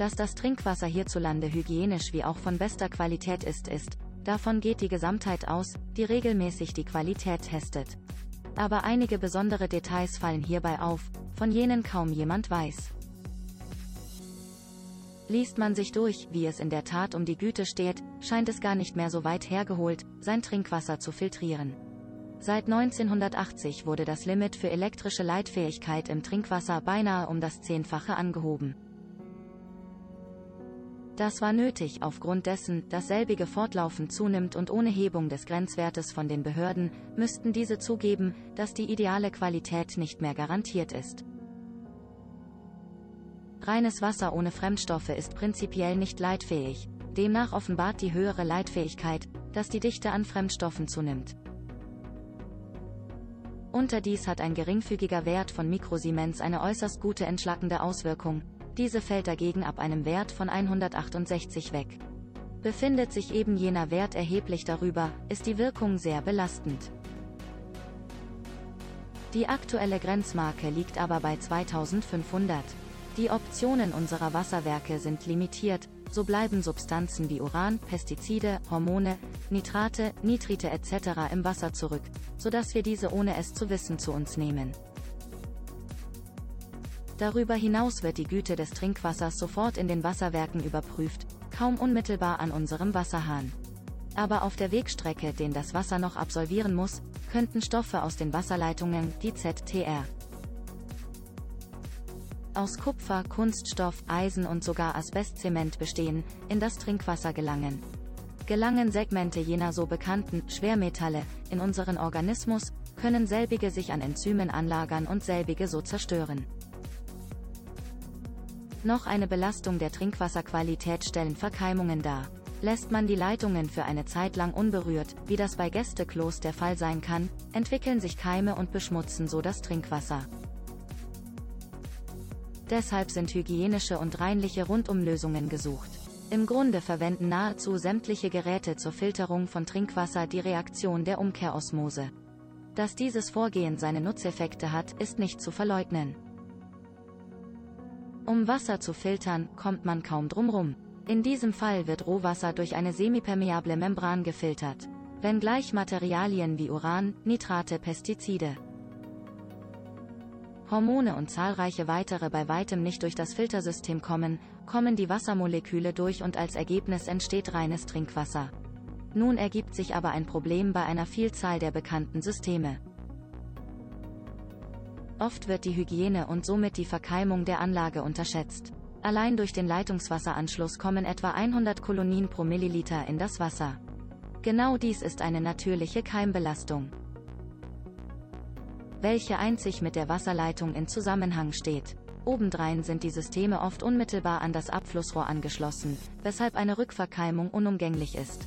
Dass das Trinkwasser hierzulande hygienisch wie auch von bester Qualität ist, ist, davon geht die Gesamtheit aus, die regelmäßig die Qualität testet. Aber einige besondere Details fallen hierbei auf, von jenen kaum jemand weiß. Liest man sich durch, wie es in der Tat um die Güte steht, scheint es gar nicht mehr so weit hergeholt, sein Trinkwasser zu filtrieren. Seit 1980 wurde das Limit für elektrische Leitfähigkeit im Trinkwasser beinahe um das Zehnfache angehoben. Das war nötig aufgrund dessen, dass selbige fortlaufend zunimmt und ohne Hebung des Grenzwertes von den Behörden, müssten diese zugeben, dass die ideale Qualität nicht mehr garantiert ist. Reines Wasser ohne Fremdstoffe ist prinzipiell nicht leitfähig, demnach offenbart die höhere Leitfähigkeit, dass die Dichte an Fremdstoffen zunimmt. Unterdies hat ein geringfügiger Wert von Mikrosiemens eine äußerst gute entschlackende Auswirkung, diese fällt dagegen ab einem Wert von 168 weg. Befindet sich eben jener Wert erheblich darüber, ist die Wirkung sehr belastend. Die aktuelle Grenzmarke liegt aber bei 2500. Die Optionen unserer Wasserwerke sind limitiert, so bleiben Substanzen wie Uran, Pestizide, Hormone, Nitrate, Nitrite etc. im Wasser zurück, sodass wir diese ohne es zu wissen zu uns nehmen. Darüber hinaus wird die Güte des Trinkwassers sofort in den Wasserwerken überprüft, kaum unmittelbar an unserem Wasserhahn. Aber auf der Wegstrecke, den das Wasser noch absolvieren muss, könnten Stoffe aus den Wasserleitungen, die ZTR, aus Kupfer, Kunststoff, Eisen und sogar Asbestzement bestehen, in das Trinkwasser gelangen. Gelangen Segmente jener so bekannten Schwermetalle in unseren Organismus, können selbige sich an Enzymen anlagern und selbige so zerstören. Noch eine Belastung der Trinkwasserqualität stellen Verkeimungen dar. Lässt man die Leitungen für eine Zeit lang unberührt, wie das bei Gästeklos der Fall sein kann, entwickeln sich Keime und beschmutzen so das Trinkwasser. Deshalb sind hygienische und reinliche Rundumlösungen gesucht. Im Grunde verwenden nahezu sämtliche Geräte zur Filterung von Trinkwasser die Reaktion der Umkehrosmose. Dass dieses Vorgehen seine Nutzeffekte hat, ist nicht zu verleugnen. Um Wasser zu filtern, kommt man kaum drumrum. In diesem Fall wird Rohwasser durch eine semipermeable Membran gefiltert. Wenngleich Materialien wie Uran, Nitrate, Pestizide, Hormone und zahlreiche weitere bei weitem nicht durch das Filtersystem kommen, kommen die Wassermoleküle durch und als Ergebnis entsteht reines Trinkwasser. Nun ergibt sich aber ein Problem bei einer Vielzahl der bekannten Systeme. Oft wird die Hygiene und somit die Verkeimung der Anlage unterschätzt. Allein durch den Leitungswasseranschluss kommen etwa 100 Kolonien pro Milliliter in das Wasser. Genau dies ist eine natürliche Keimbelastung, welche einzig mit der Wasserleitung in Zusammenhang steht. Obendrein sind die Systeme oft unmittelbar an das Abflussrohr angeschlossen, weshalb eine Rückverkeimung unumgänglich ist.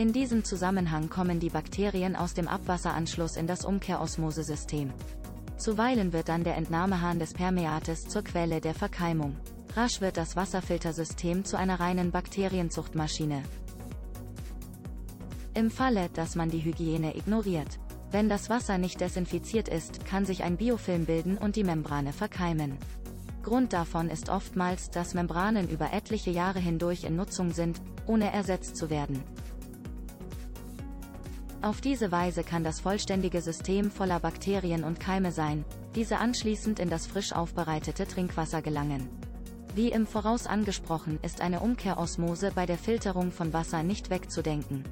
In diesem Zusammenhang kommen die Bakterien aus dem Abwasseranschluss in das Umkehrosmosesystem. Zuweilen wird dann der Entnahmehahn des Permeates zur Quelle der Verkeimung. Rasch wird das Wasserfiltersystem zu einer reinen Bakterienzuchtmaschine. Im Falle, dass man die Hygiene ignoriert. Wenn das Wasser nicht desinfiziert ist, kann sich ein Biofilm bilden und die Membrane verkeimen. Grund davon ist oftmals, dass Membranen über etliche Jahre hindurch in Nutzung sind, ohne ersetzt zu werden. Auf diese Weise kann das vollständige System voller Bakterien und Keime sein, diese anschließend in das frisch aufbereitete Trinkwasser gelangen. Wie im Voraus angesprochen ist eine Umkehrosmose bei der Filterung von Wasser nicht wegzudenken.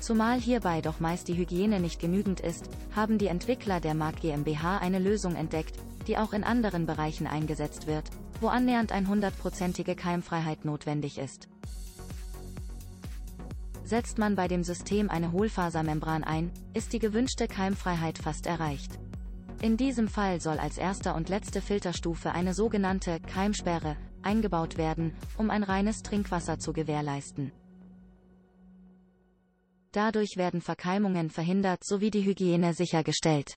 Zumal hierbei doch meist die Hygiene nicht genügend ist, haben die Entwickler der Mark GmbH eine Lösung entdeckt, die auch in anderen Bereichen eingesetzt wird, wo annähernd 100%ige Keimfreiheit notwendig ist. Setzt man bei dem System eine Hohlfasermembran ein, ist die gewünschte Keimfreiheit fast erreicht. In diesem Fall soll als erster und letzte Filterstufe eine sogenannte Keimsperre eingebaut werden, um ein reines Trinkwasser zu gewährleisten. Dadurch werden Verkeimungen verhindert sowie die Hygiene sichergestellt.